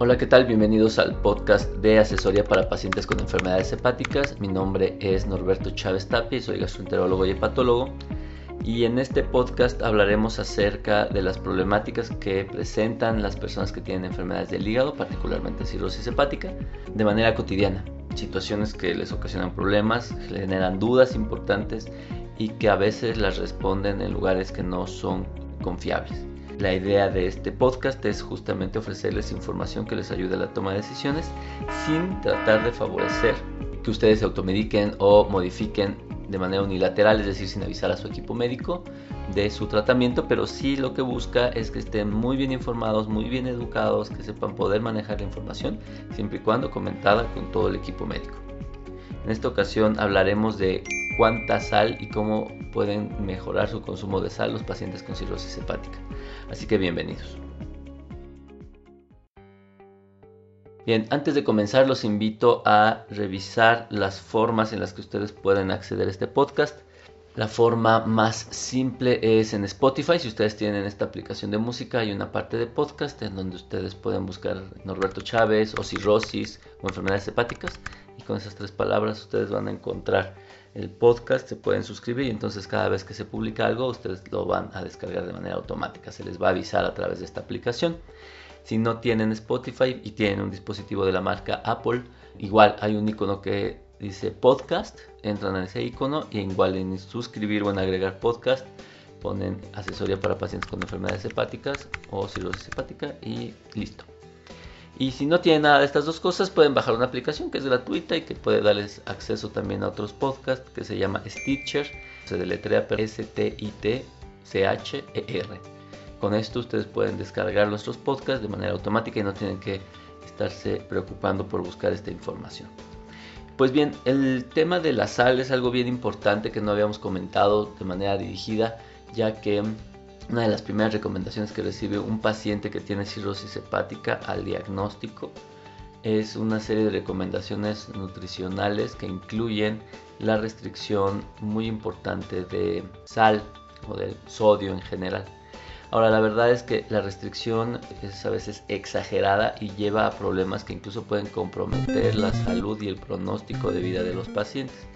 Hola, ¿qué tal? Bienvenidos al podcast de asesoría para pacientes con enfermedades hepáticas. Mi nombre es Norberto Chávez Tapia y soy gastroenterólogo y hepatólogo. Y en este podcast hablaremos acerca de las problemáticas que presentan las personas que tienen enfermedades del hígado, particularmente cirrosis hepática, de manera cotidiana. Situaciones que les ocasionan problemas, generan dudas importantes y que a veces las responden en lugares que no son confiables. La idea de este podcast es justamente ofrecerles información que les ayude a la toma de decisiones sin tratar de favorecer que ustedes se automediquen o modifiquen de manera unilateral, es decir, sin avisar a su equipo médico de su tratamiento, pero sí lo que busca es que estén muy bien informados, muy bien educados, que sepan poder manejar la información, siempre y cuando comentada con todo el equipo médico. En esta ocasión hablaremos de cuánta sal y cómo pueden mejorar su consumo de sal los pacientes con cirrosis hepática. Así que bienvenidos. Bien, antes de comenzar los invito a revisar las formas en las que ustedes pueden acceder a este podcast. La forma más simple es en Spotify. Si ustedes tienen esta aplicación de música, hay una parte de podcast en donde ustedes pueden buscar Norberto Chávez o cirrosis o enfermedades hepáticas. Y con esas tres palabras ustedes van a encontrar el podcast, se pueden suscribir y entonces cada vez que se publica algo ustedes lo van a descargar de manera automática, se les va a avisar a través de esta aplicación. Si no tienen Spotify y tienen un dispositivo de la marca Apple, igual hay un icono que dice podcast, entran a ese icono y igual en suscribir o en agregar podcast ponen asesoría para pacientes con enfermedades hepáticas o cirrosis hepática y listo. Y si no tienen nada de estas dos cosas, pueden bajar una aplicación que es gratuita y que puede darles acceso también a otros podcasts que se llama Stitcher. Se deletrea S-T-I-T-C-H-E-R. Con esto ustedes pueden descargar nuestros podcasts de manera automática y no tienen que estarse preocupando por buscar esta información. Pues bien, el tema de la sal es algo bien importante que no habíamos comentado de manera dirigida, ya que una de las primeras recomendaciones que recibe un paciente que tiene cirrosis hepática al diagnóstico es una serie de recomendaciones nutricionales que incluyen la restricción muy importante de sal o de sodio en general. Ahora, la verdad es que la restricción es a veces exagerada y lleva a problemas que incluso pueden comprometer la salud y el pronóstico de vida de los pacientes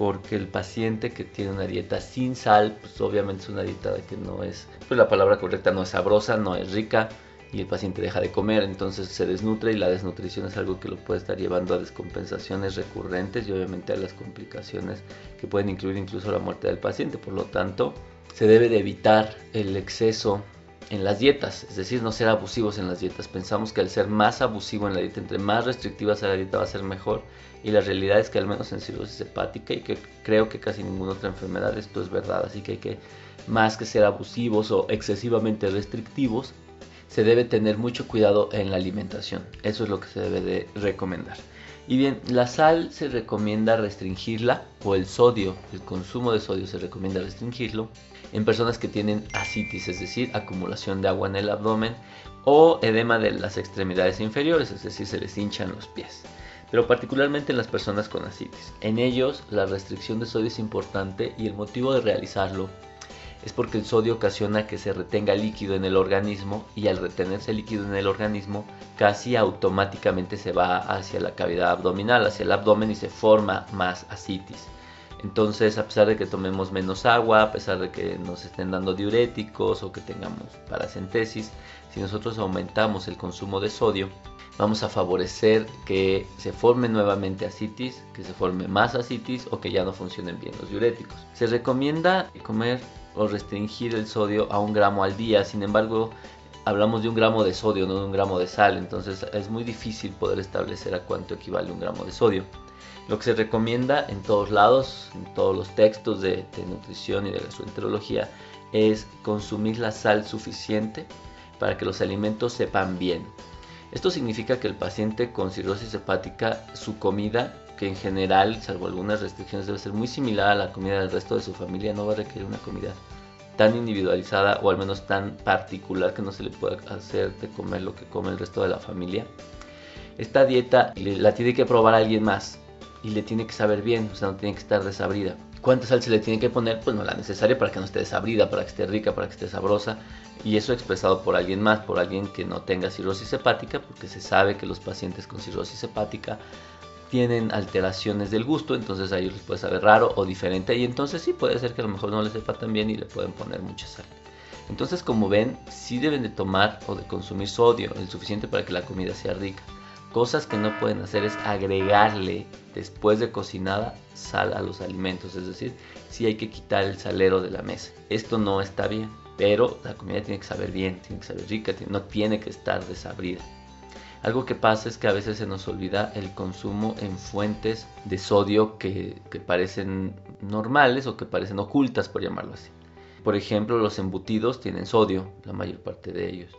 porque el paciente que tiene una dieta sin sal, pues obviamente es una dieta que no es, pues la palabra correcta no es sabrosa, no es rica y el paciente deja de comer, entonces se desnutre y la desnutrición es algo que lo puede estar llevando a descompensaciones recurrentes y obviamente a las complicaciones que pueden incluir incluso la muerte del paciente. Por lo tanto, se debe de evitar el exceso en las dietas, es decir, no ser abusivos en las dietas. Pensamos que al ser más abusivo en la dieta, entre más restrictiva sea la dieta, va a ser mejor. Y la realidad es que al menos en cirrosis hepática y que creo que casi ninguna otra enfermedad esto es verdad. Así que hay que, más que ser abusivos o excesivamente restrictivos, se debe tener mucho cuidado en la alimentación. Eso es lo que se debe de recomendar. Y bien, la sal se recomienda restringirla o el sodio, el consumo de sodio se recomienda restringirlo en personas que tienen asitis, es decir, acumulación de agua en el abdomen o edema de las extremidades inferiores, es decir, se les hinchan los pies. Pero particularmente en las personas con asitis. En ellos la restricción de sodio es importante y el motivo de realizarlo es porque el sodio ocasiona que se retenga líquido en el organismo y al retenerse líquido en el organismo casi automáticamente se va hacia la cavidad abdominal, hacia el abdomen y se forma más asitis. Entonces, a pesar de que tomemos menos agua, a pesar de que nos estén dando diuréticos o que tengamos paracentesis, si nosotros aumentamos el consumo de sodio, vamos a favorecer que se forme nuevamente asitis, que se forme más asitis o que ya no funcionen bien los diuréticos. Se recomienda comer o restringir el sodio a un gramo al día, sin embargo, hablamos de un gramo de sodio, no de un gramo de sal, entonces es muy difícil poder establecer a cuánto equivale un gramo de sodio. Lo que se recomienda en todos lados, en todos los textos de, nutrición y de gastroenterología, es consumir la sal suficiente para que los alimentos sepan bien. Esto significa que el paciente con cirrosis hepática, su comida, que en general, salvo algunas restricciones, debe ser muy similar a la comida del resto de su familia, no va a requerir una comida tan individualizada o al menos tan particular que no se le pueda hacer de comer lo que come el resto de la familia. esta dieta la tiene que probar alguien más y le tiene que saber bien, o sea, no tiene que estar desabrida. ¿Cuánta sal se le tiene que poner? Pues no la necesaria para que no esté desabrida, para que esté rica, para que esté sabrosa. Y eso expresado por alguien más, por alguien que no tenga cirrosis hepática, porque se sabe que los pacientes con cirrosis hepática tienen alteraciones del gusto, entonces a ellos les puede saber raro o diferente y entonces sí puede ser que a lo mejor no les sepa tan bien y le pueden poner mucha sal. Entonces como ven, sí deben de tomar o de consumir sodio, el suficiente para que la comida sea rica. Cosas que no pueden hacer es agregarle después de cocinada sal a los alimentos, es decir, sí hay que quitar el salero de la mesa. Esto no está bien, pero la comida tiene que saber bien, tiene que saber rica, no tiene que estar desabrida. Algo que pasa es que a veces se nos olvida el consumo en fuentes de sodio que, parecen normales o que parecen ocultas, por llamarlo así. Por ejemplo, los embutidos tienen sodio, la mayor parte de ellos.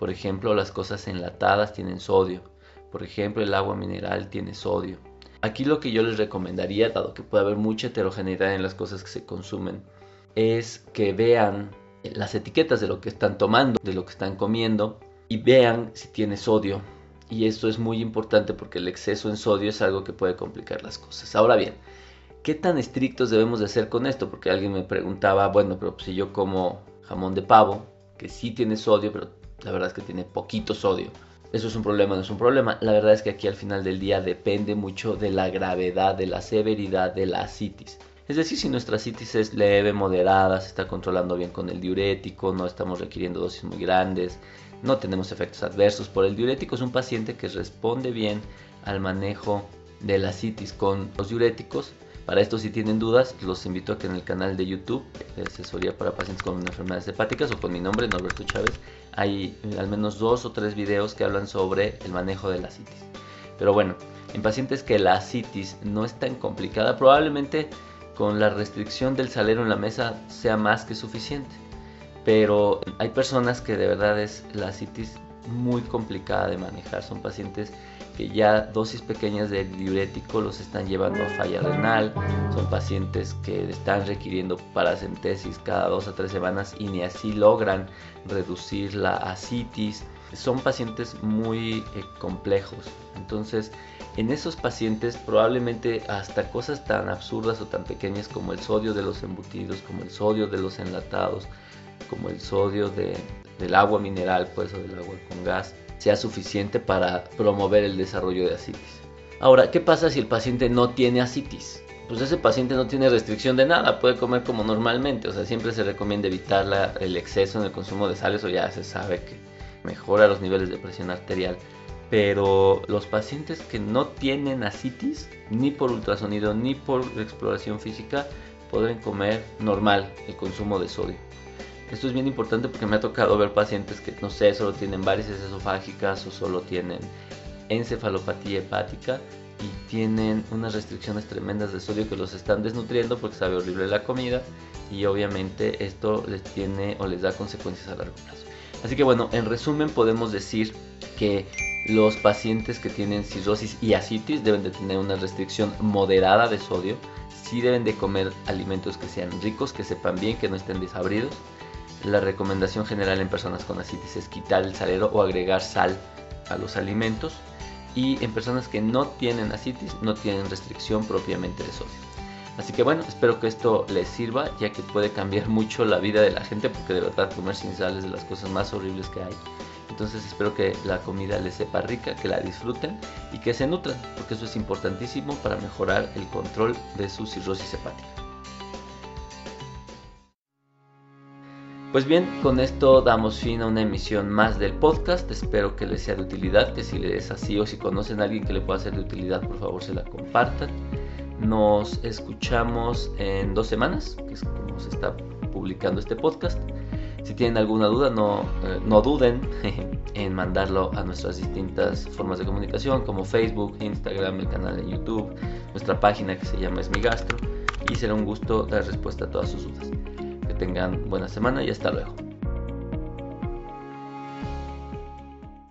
Por ejemplo, las cosas enlatadas tienen sodio. Por ejemplo, el agua mineral tiene sodio. Aquí lo que yo les recomendaría, dado que puede haber mucha heterogeneidad en las cosas que se consumen, es que vean las etiquetas de lo que están tomando, de lo que están comiendo y vean si tiene sodio y esto es muy importante porque el exceso en sodio es algo que puede complicar las cosas. Ahora bien, ¿qué tan estrictos debemos de ser con esto? Porque alguien me preguntaba, bueno, pero si yo como jamón de pavo, que sí tiene sodio, pero la verdad es que tiene poquito sodio. ¿Eso es un problema? No es un problema. La verdad es que aquí al final del día depende mucho de la gravedad, de la severidad de la asitis. Es decir, si nuestra asitis es leve, moderada, se está controlando bien con el diurético, no estamos requiriendo dosis muy grandes, no tenemos efectos adversos por el diurético. Es un paciente que responde bien al manejo de la citis con los diuréticos. Para esto, si tienen dudas, los invito a que en el canal de YouTube, de asesoría para pacientes con enfermedades hepáticas o con mi nombre, Norberto Chávez, hay al menos dos o tres videos que hablan sobre el manejo de la citis. Pero bueno, en pacientes que la citis no es tan complicada, probablemente con la restricción del salero en la mesa sea más que suficiente pero hay personas que de verdad es la citis muy complicada de manejar. Son pacientes que ya dosis pequeñas de diurético los están llevando a falla renal. Son pacientes que están requiriendo paracentesis cada dos a tres semanas y ni así logran reducir la asitis. Son pacientes muy eh, complejos. Entonces, en esos pacientes probablemente hasta cosas tan absurdas o tan pequeñas como el sodio de los embutidos, como el sodio de los enlatados, como el sodio del agua mineral, pues, o del agua con gas, sea suficiente para promover el desarrollo de asitis. Ahora, ¿qué pasa si el paciente no tiene asitis? Pues ese paciente no tiene restricción de nada, puede comer como normalmente, o sea, siempre se recomienda evitar el exceso en el consumo de sales o ya se sabe que mejora los niveles de presión arterial. Pero los pacientes que no tienen asitis, ni por ultrasonido ni por exploración física, podrán comer normal el consumo de sodio. Esto es bien importante porque me ha tocado ver pacientes que, no sé, solo tienen varices esofágicas o solo tienen encefalopatía hepática y tienen unas restricciones tremendas de sodio que los están desnutriendo porque sabe horrible la comida y obviamente esto les tiene o les da consecuencias a largo plazo. Así que bueno, en resumen podemos decir que los pacientes que tienen cirrosis y asitis deben de tener una restricción moderada de sodio, sí deben de comer alimentos que sean ricos, que sepan bien, que no estén desabridos la recomendación general en personas con asitis es quitar el salero o agregar sal a los alimentos. Y en personas que no tienen asitis no tienen restricción propiamente de sodio. Así que bueno, espero que esto les sirva ya que puede cambiar mucho la vida de la gente porque de verdad comer sin sal es de las cosas más horribles que hay. Entonces espero que la comida les sepa rica, que la disfruten y que se nutran porque eso es importantísimo para mejorar el control de su cirrosis hepática. Pues bien, con esto damos fin a una emisión más del podcast. Espero que les sea de utilidad, que si les es así o si conocen a alguien que le pueda ser de utilidad, por favor se la compartan. Nos escuchamos en dos semanas, que es como se está publicando este podcast. Si tienen alguna duda, no, eh, no duden en mandarlo a nuestras distintas formas de comunicación, como Facebook, Instagram, el canal de YouTube, nuestra página que se llama Esmigastro, y será un gusto dar respuesta a todas sus dudas tengan buena semana y hasta luego.